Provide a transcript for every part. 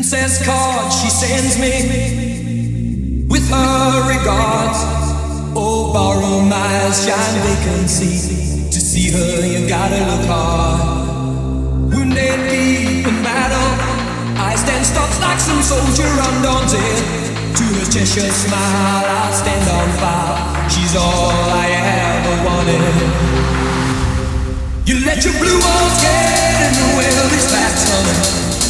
Princess card she sends me with her regards. Oh, borrow my shine vacancy. To see her, you gotta look hard. Wounded deep in battle, I stand stock like some soldier undaunted. To her Cheshire smile, I'll stand on fire. She's all I ever wanted. You let your blue walls get in the of this fast honey.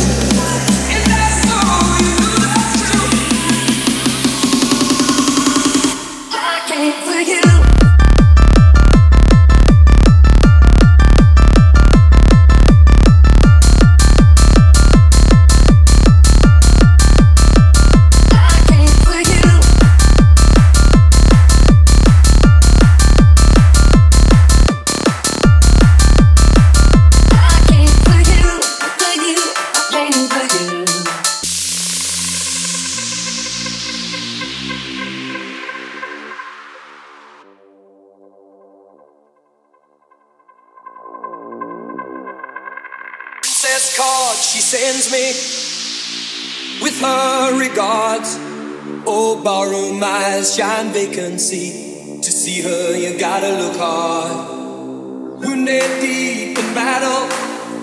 Borrow my shine vacancy. To see her, you gotta look hard. Wounded deep in battle,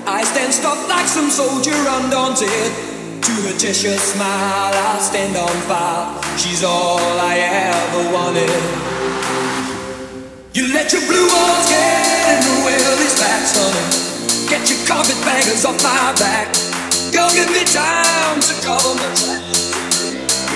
I stand stuck like some soldier undaunted. To her Cheshire smile, I'll stand on fire. She's all I ever wanted. You let your blue walls get in the way of this facts, honey. Get your carpet carpetbaggers off my back. Go give me time to cover my tracks.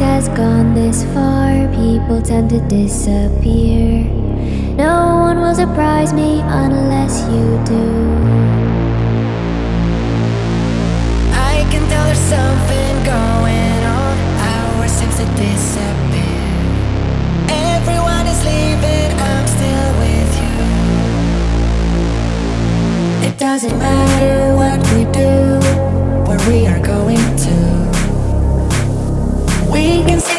has gone this far, people tend to disappear. No one will surprise me unless you do. I can tell there's something going on. Our seems to disappear. Everyone is leaving, I'm still with you. It doesn't matter what we do, where we are going to we can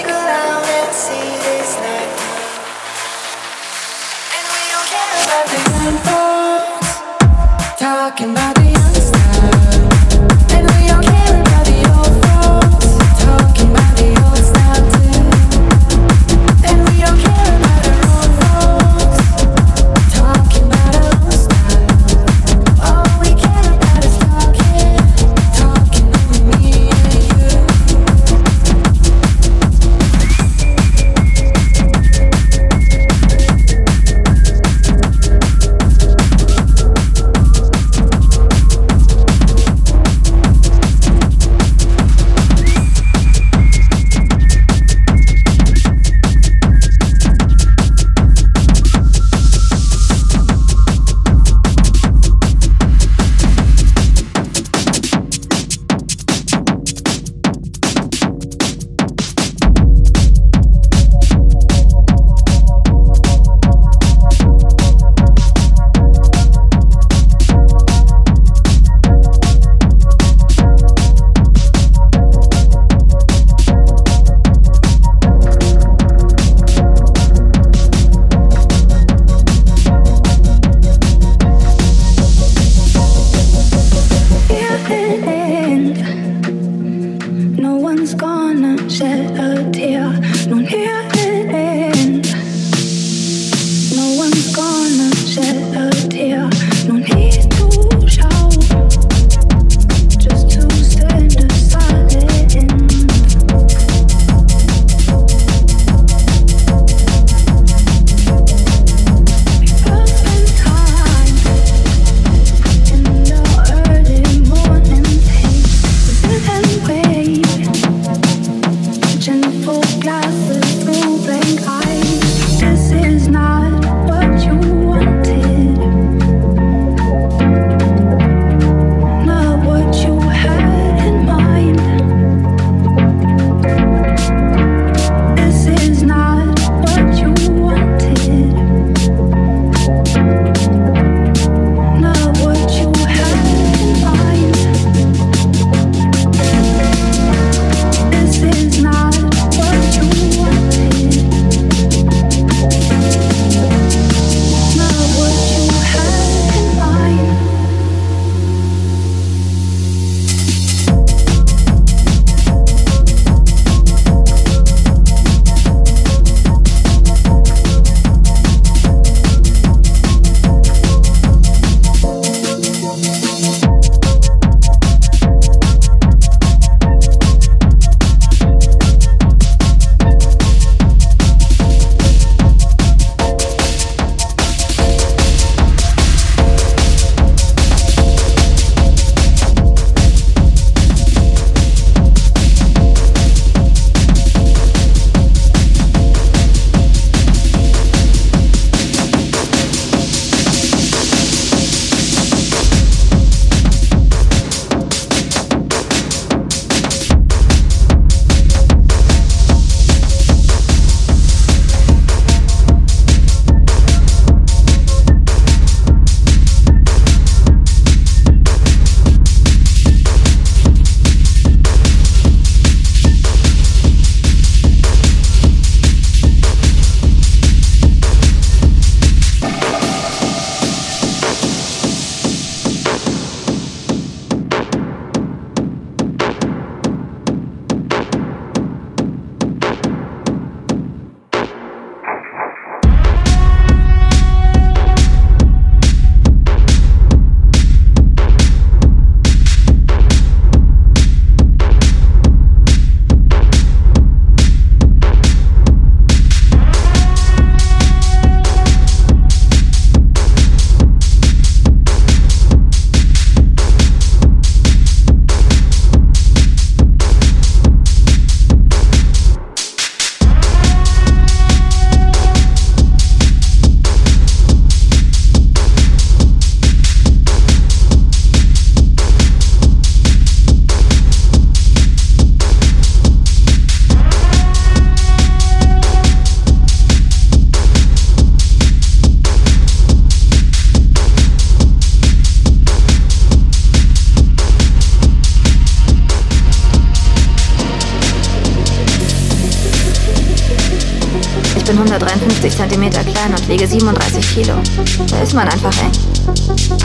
ist man einfach eng.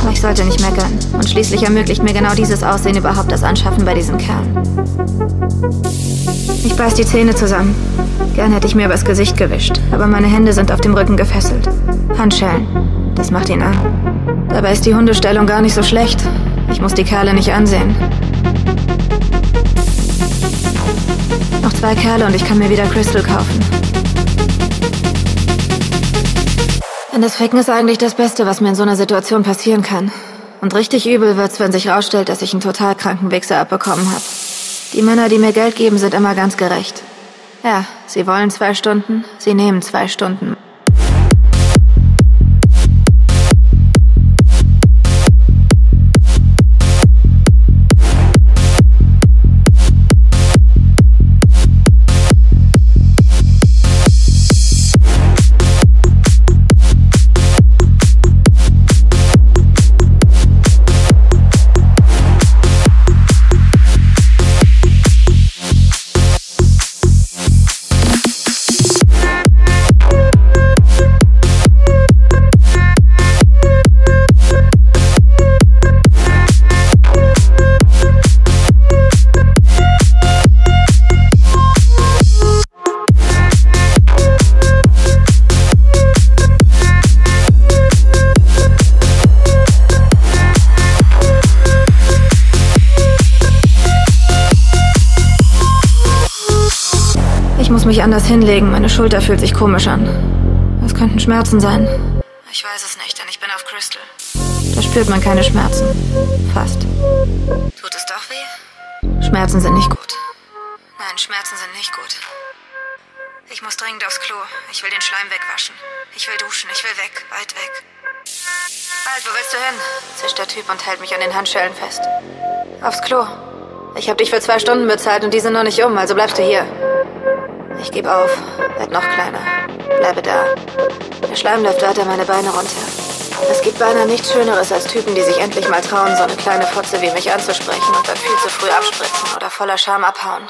Aber ich sollte nicht meckern. Und schließlich ermöglicht mir genau dieses Aussehen überhaupt das Anschaffen bei diesem Kerl. Ich beiß die Zähne zusammen. Gern hätte ich mir übers Gesicht gewischt, aber meine Hände sind auf dem Rücken gefesselt. Handschellen. Das macht ihn an. Dabei ist die Hundestellung gar nicht so schlecht. Ich muss die Kerle nicht ansehen. Noch zwei Kerle und ich kann mir wieder Crystal kaufen. Denn das Ficken ist eigentlich das Beste, was mir in so einer Situation passieren kann. Und richtig übel wird's, wenn sich rausstellt, dass ich einen total kranken Wichser abbekommen habe. Die Männer, die mir Geld geben, sind immer ganz gerecht. Ja, sie wollen zwei Stunden, sie nehmen zwei Stunden. Mich anders hinlegen. Meine Schulter fühlt sich komisch an. Es könnten Schmerzen sein. Ich weiß es nicht, denn ich bin auf Crystal. Da spürt man keine Schmerzen. Fast. Tut es doch weh? Schmerzen sind nicht gut. Nein, Schmerzen sind nicht gut. Ich muss dringend aufs Klo. Ich will den Schleim wegwaschen. Ich will duschen. Ich will weg. Weit weg. Halt, wo willst du hin? zischt der Typ und hält mich an den Handschellen fest. Aufs Klo. Ich hab dich für zwei Stunden bezahlt und die sind noch nicht um, also bleibst du hier. Ich geb auf. Werd noch kleiner. Bleibe da. Der Schleim läuft weiter meine Beine runter. Es gibt beinahe nichts Schöneres als Typen, die sich endlich mal trauen, so eine kleine Fotze wie mich anzusprechen und dann viel zu früh abspritzen oder voller Scham abhauen.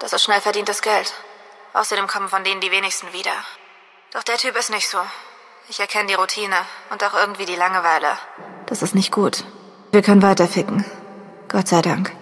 Das ist schnell verdientes Geld. Außerdem kommen von denen die wenigsten wieder. Doch der Typ ist nicht so. Ich erkenne die Routine und auch irgendwie die Langeweile. Das ist nicht gut. Wir können weiter ficken. Gott sei Dank.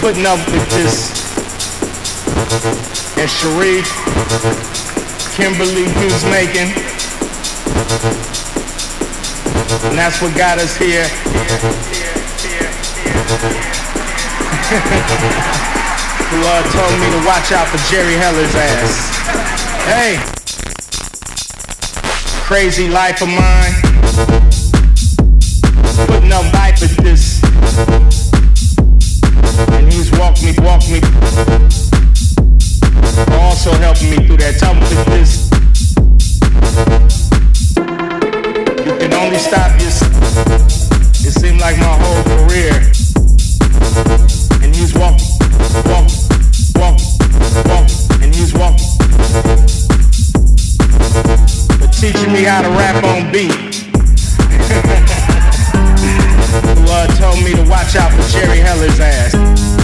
Putting up with this. And Sharif, Kimberly Hughes making. And that's what got us here. Who uh, told me to watch out for Jerry Heller's ass. Hey, crazy life of mine. Putting up life with this walk me, walk me. Also helping me through that time with this. You can only stop this. It seemed like my whole career. And he's walking, walking, walking, walking, and he's walking. But teaching me how to rap on beat. Uh, told me to watch out for Jerry Heller's ass.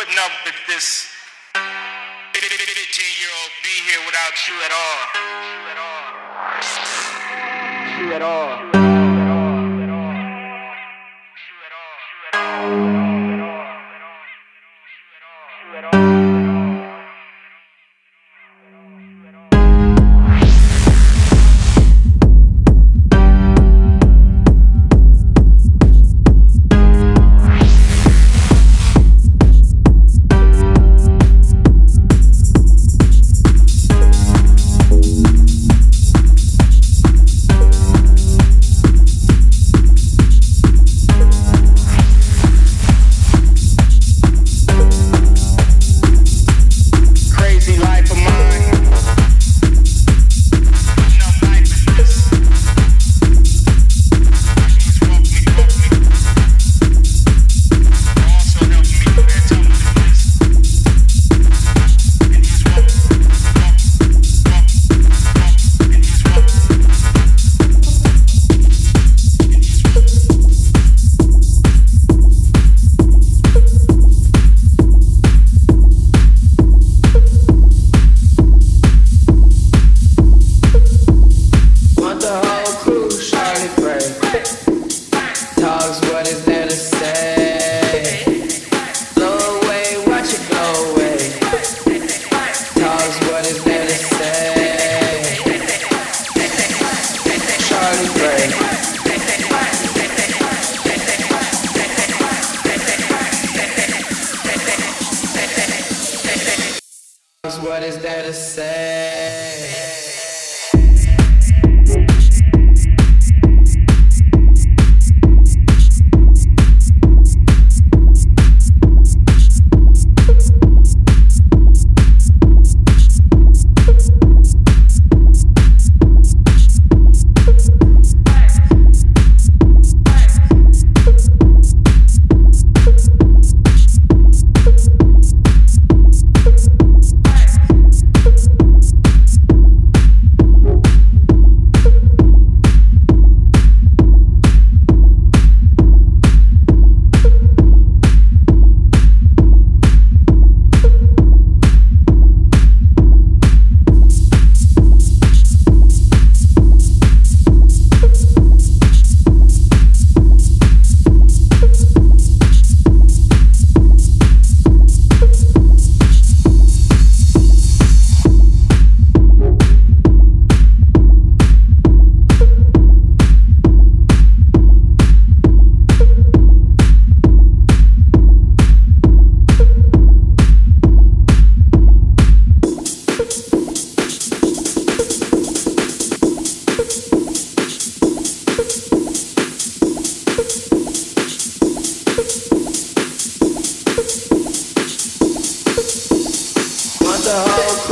putting up with this 15 year old be here without you at all. You at all. the house.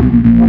Thank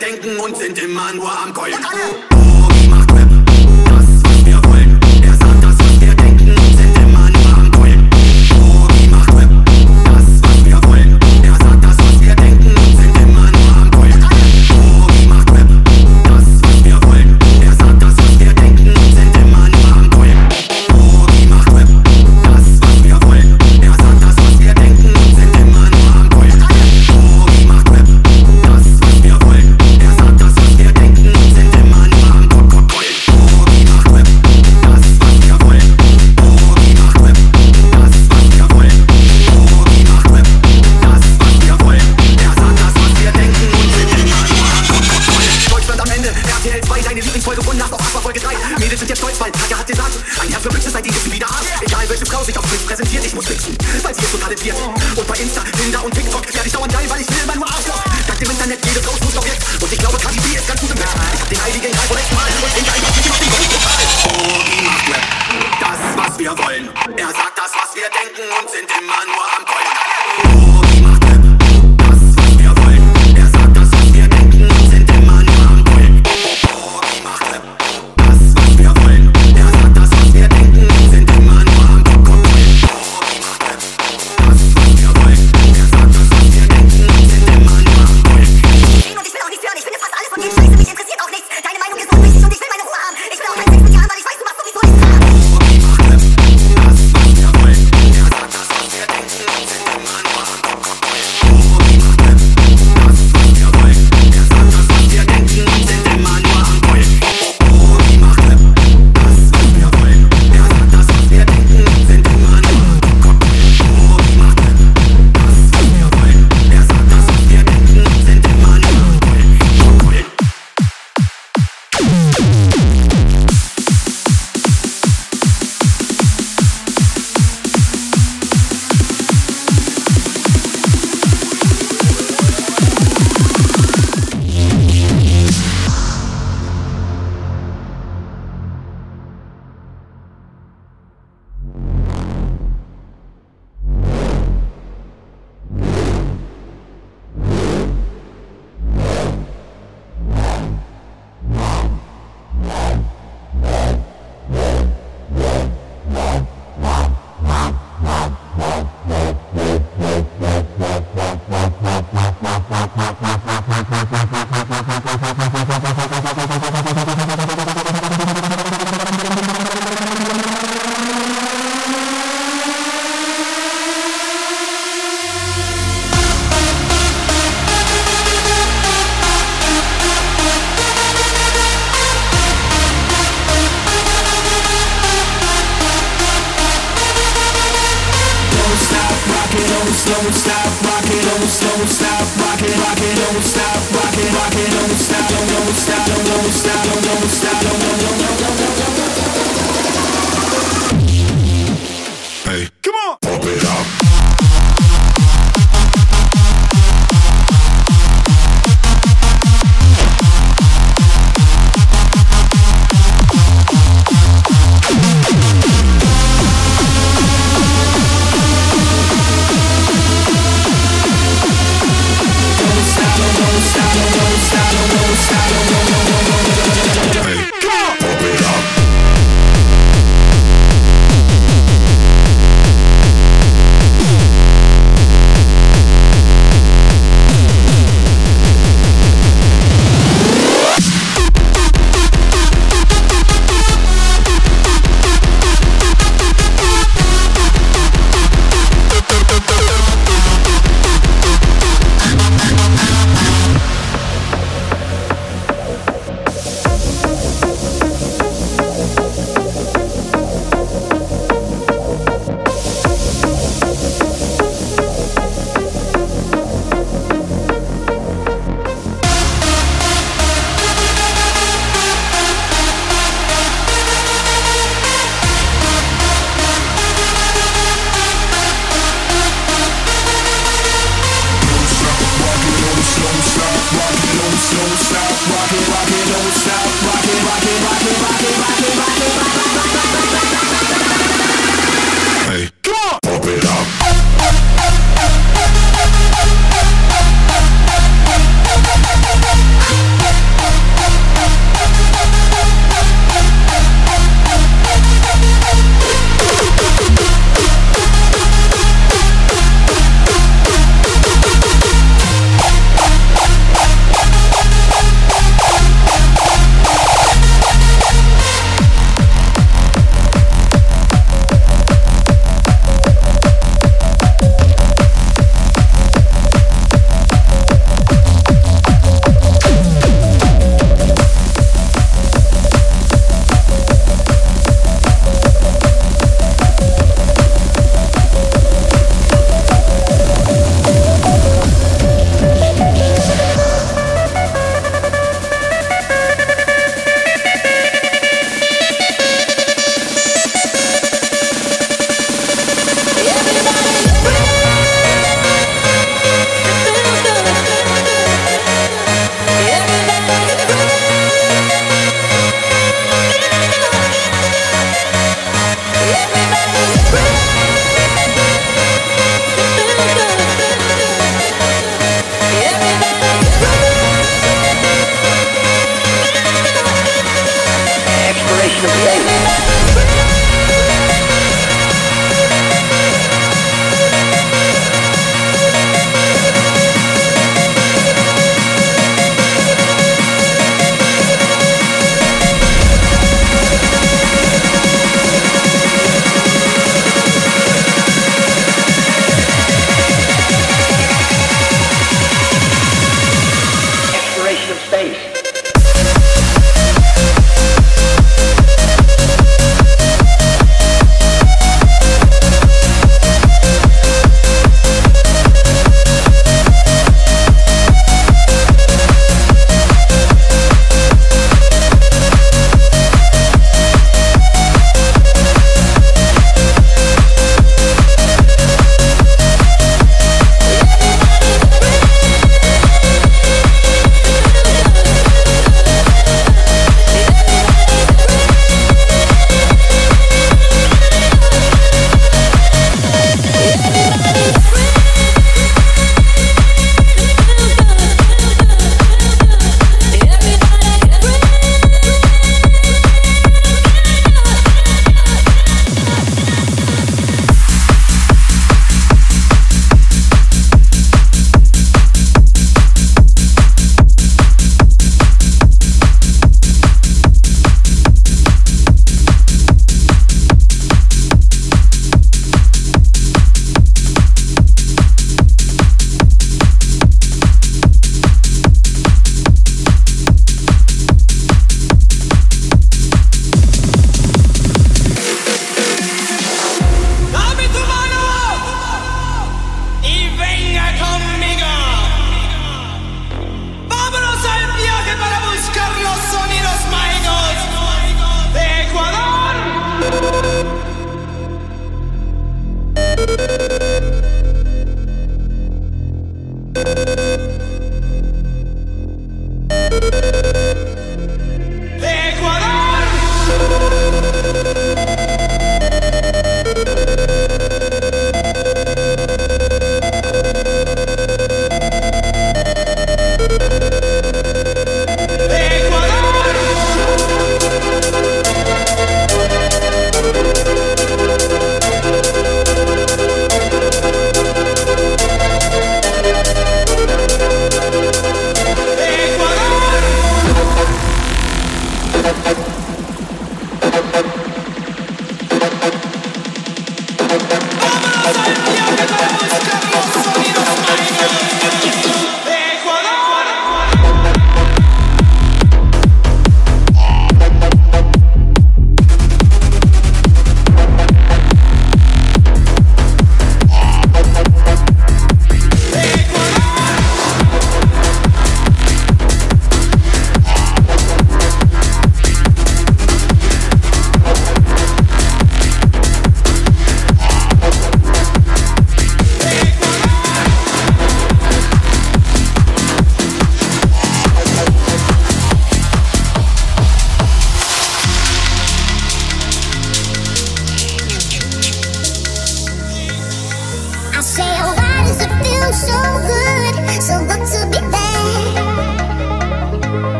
denken und sind immer nur am Keulen.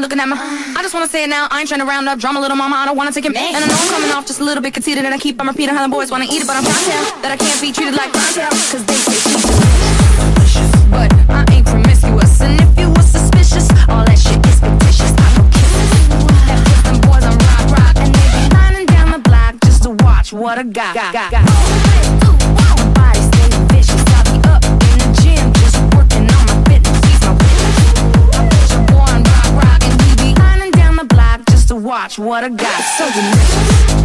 Looking at me up and down, looking at my. I just wanna say it now, I ain't trying to round up drama, little mama, I don't wanna take it. And I know I'm coming off just a little bit conceited, and I keep on repeating how the boys wanna eat it, but I'm trying to tell that I can't be treated like clientele, cause they say she's delicious. But I ain't promiscuous, and if you were suspicious, all that shit is fictitious. I go kisses. That puts them boys on rock, rock, and they be lining down the block just to watch what I got. got, got, watch what I got. So delicious.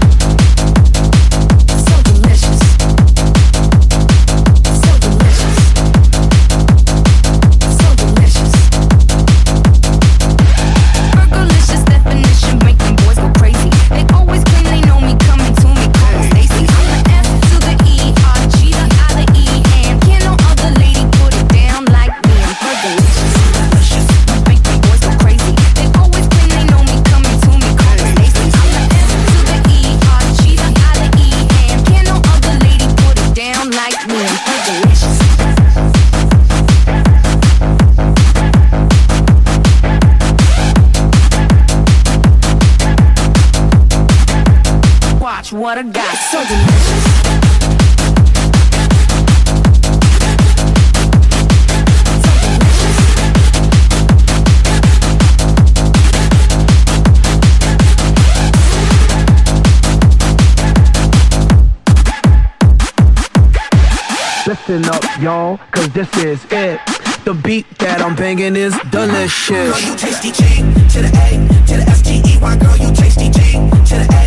Y'all, cause this is it. The beat that I'm banging is delicious. Girl, you tasty G to the A to the S T E Y. Girl, you tasty G to the A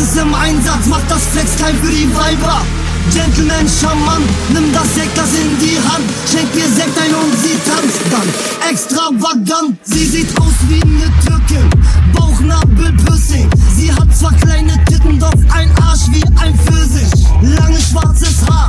ist im Einsatz, macht das Flex klein für die Weiber. Gentleman, Schaman, nimm das Sektglas in die Hand, schenk ihr Sekt ein und sie tanzt dann. Extravagant, sie sieht aus wie eine Türkin, Bauchnabel Piercing. Sie hat zwar kleine Titten, doch ein Arsch wie ein Pfirsich. Lange schwarzes Haar,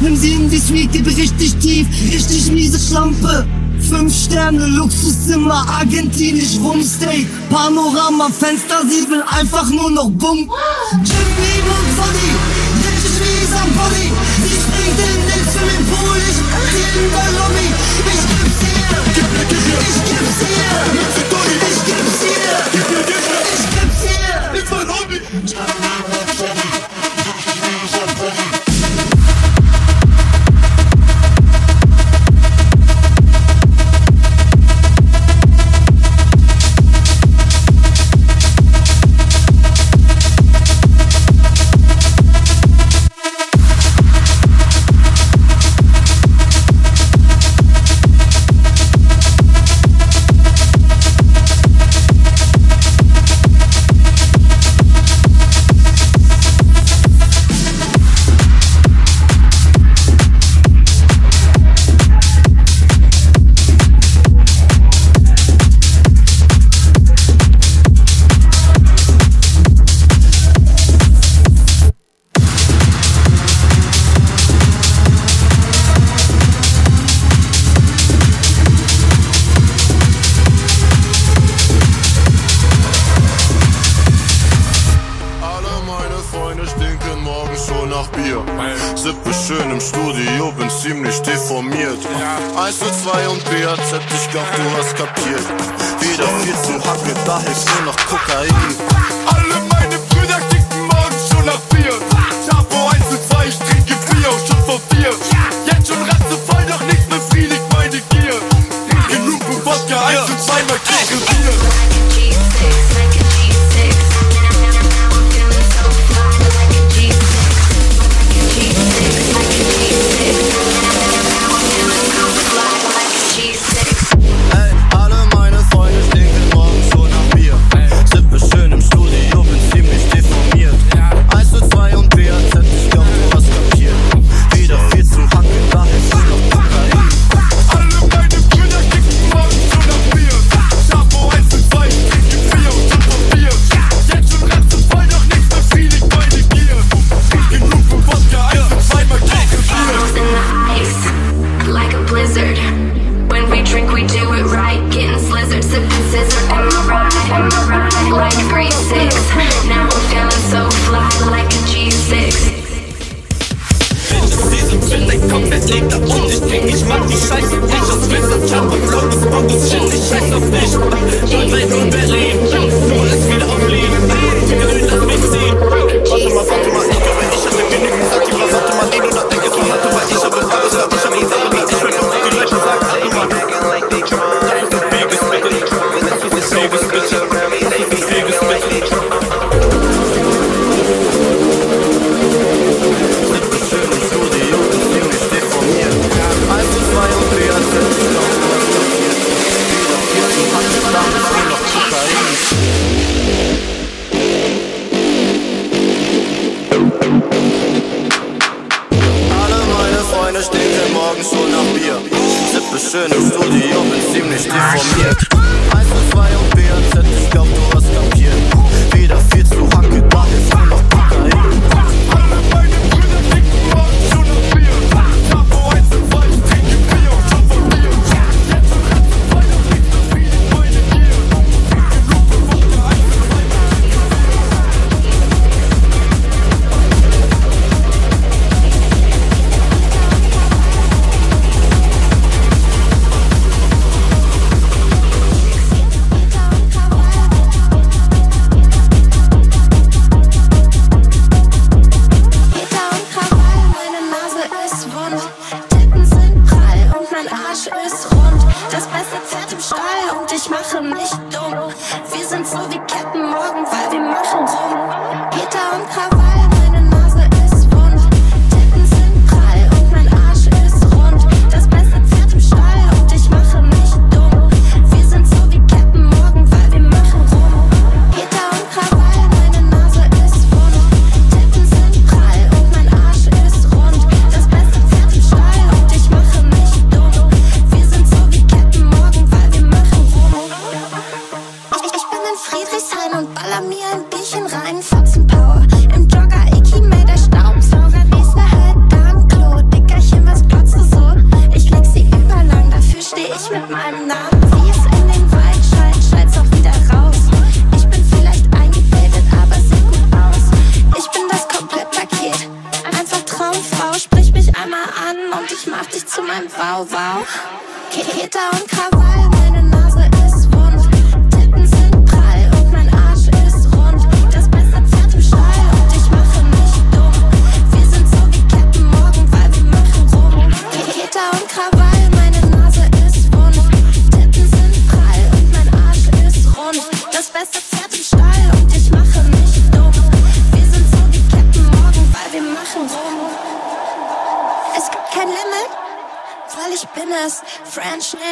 Nimm sie in die wieg die richtig tief, richtig miese Schlampe. Fünf Sterne, Luxuszimmer, argentinisch Rumsteak. Panorama, Fenster, sie will einfach nur noch bumm. Jimmy und Body, richtig mies am Body. Sie springt in den Swimmingpool, ich bin in der Lobby. Ich geb's ihr, ich geb's ihr.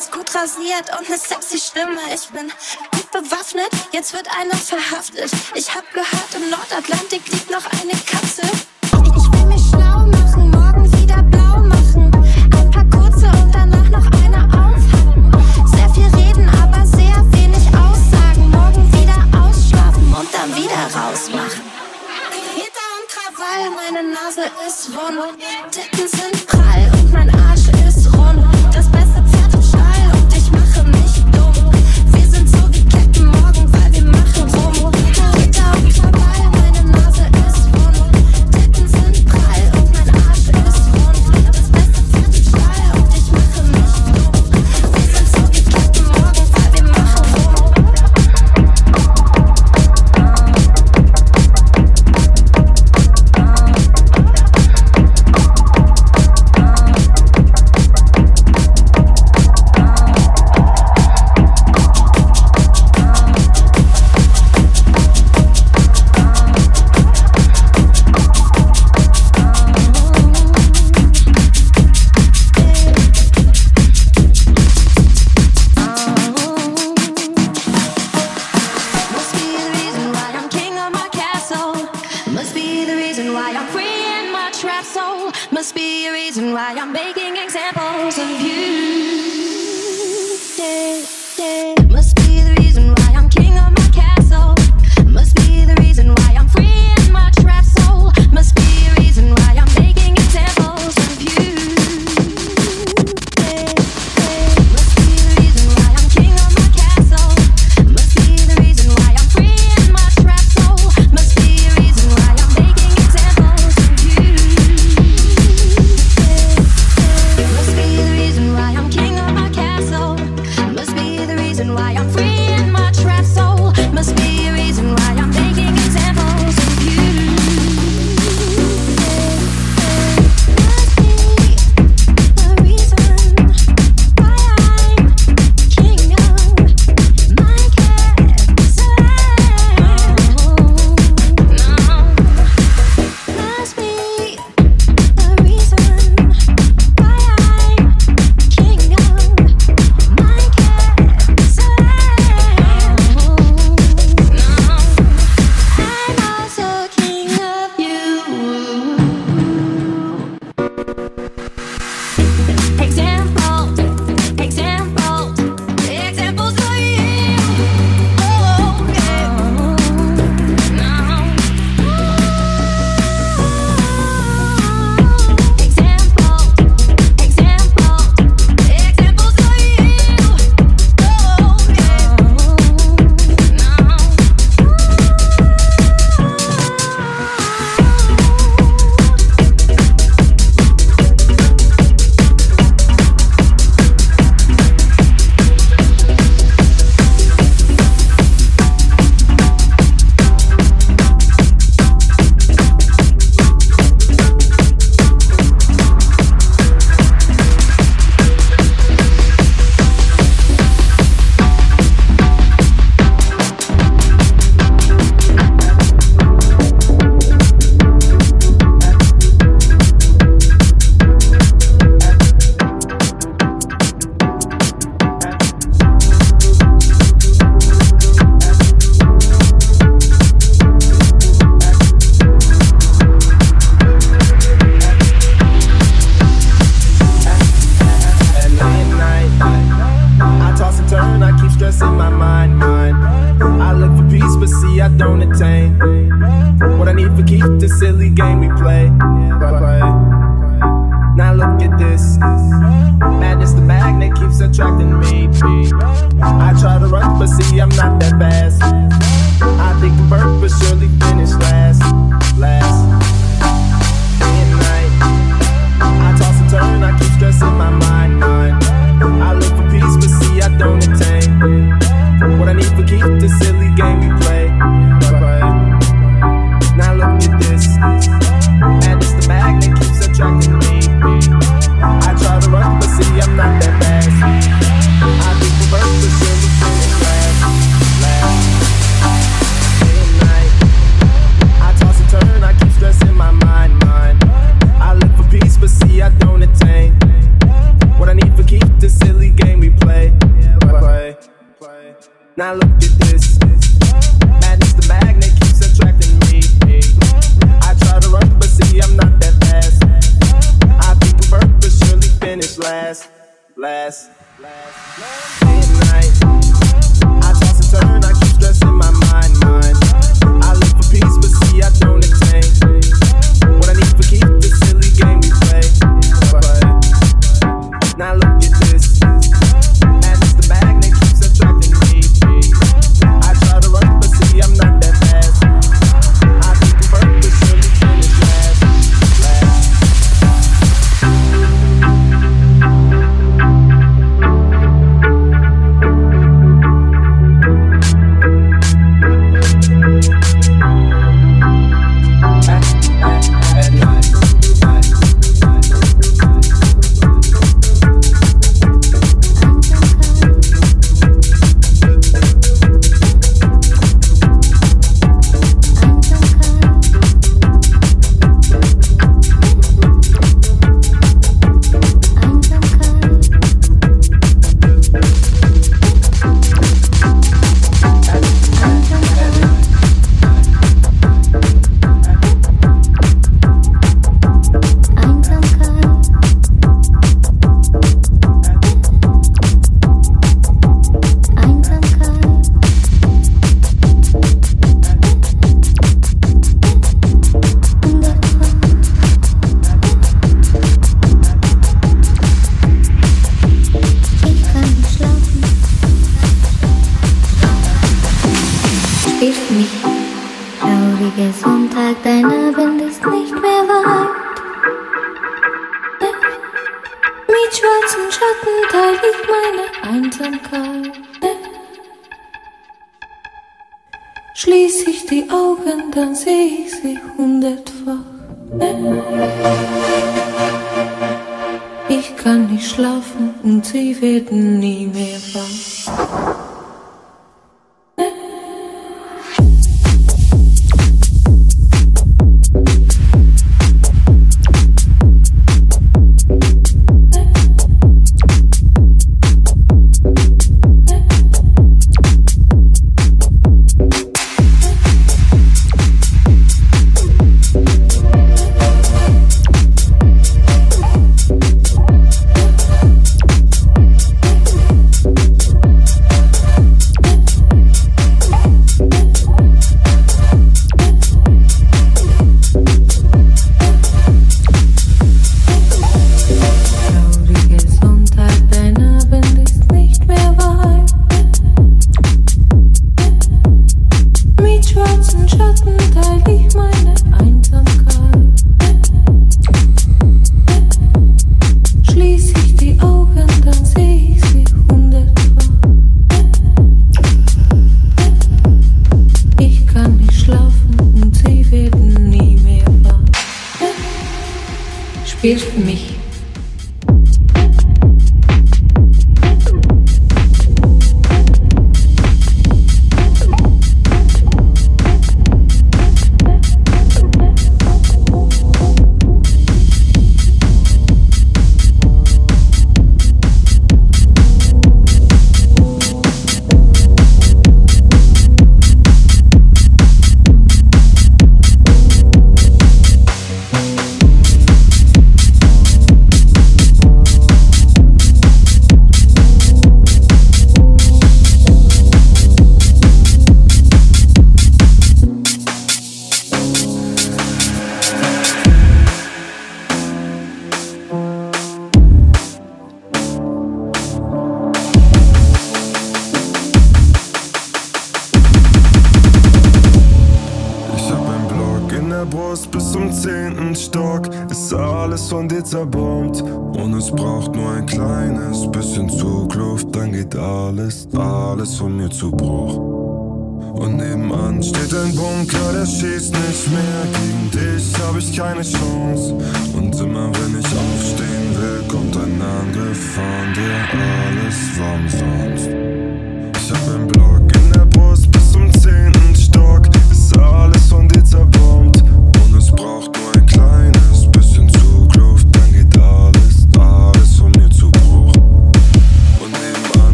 damals gut rasiert und eine sexy Stimme. Ich bin gut bewaffnet, jetzt wird einer verhaftet. Ich hab gehört, im Nordatlantik liegt noch eine Katze. Ich, will mich schlau machen, morgen wieder blau machen. Ein paar kurze und danach noch eine aufhacken. Sehr viel reden, aber sehr wenig aussagen. Morgen wieder ausschlafen und dann wieder rausmachen. Hitter und Krawall, meine Nase ist wund. Titten sind prall. Augen, dann seh ich sie hundertfach. Ich kann nicht schlafen und sie werden nie mehr wach. Ausbruch. Und nebenan steht ein Bunker, der schießt nicht mehr. Gegen dich hab ich keine Chance. Und immer wenn ich aufstehen will, kommt ein Angriff von dir. Alles war umsonst. Ich hab ein Bl